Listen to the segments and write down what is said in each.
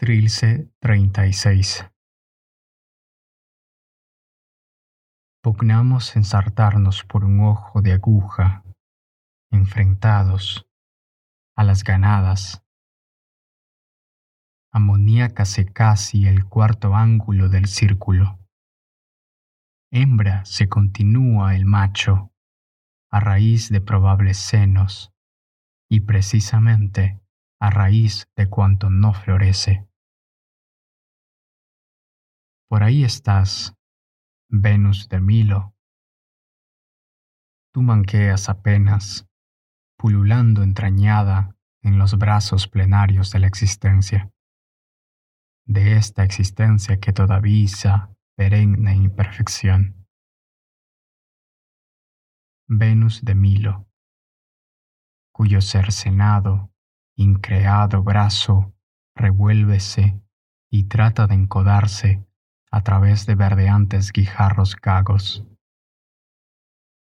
Trilce 36 Pugnamos ensartarnos por un ojo de aguja, enfrentados a las ganadas. Amoníacase casi el cuarto ángulo del círculo. Hembra se continúa el macho a raíz de probables senos y precisamente a raíz de cuanto no florece. Por ahí estás, Venus de Milo. Tú manqueas apenas, pululando entrañada en los brazos plenarios de la existencia, de esta existencia que todavía perenne imperfección. Venus de Milo, cuyo cercenado, increado brazo revuélvese y trata de encodarse a través de verdeantes guijarros gagos,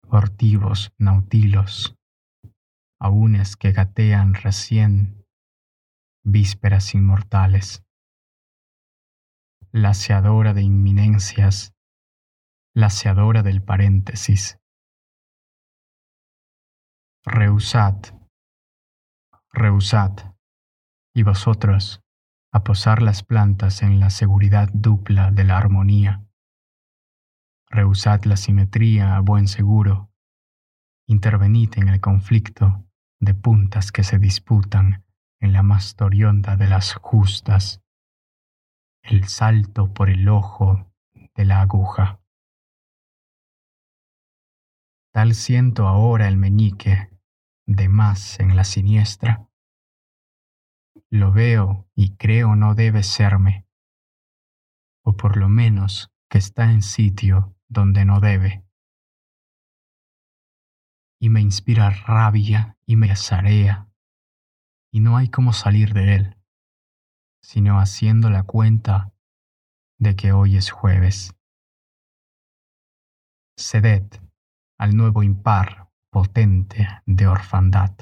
ortivos nautilos, aúnes que gatean recién, vísperas inmortales, laseadora de inminencias, laseadora del paréntesis. Rehusad, rehusad, y vosotros, a posar las plantas en la seguridad dupla de la armonía. Rehusad la simetría a buen seguro. Intervenid en el conflicto de puntas que se disputan en la más torionda de las justas. El salto por el ojo de la aguja. Tal siento ahora el meñique, de más en la siniestra lo veo y creo no debe serme, o por lo menos que está en sitio donde no debe. Y me inspira rabia y me azarea, y no hay cómo salir de él, sino haciendo la cuenta de que hoy es jueves. Ceded al nuevo impar potente de orfandad.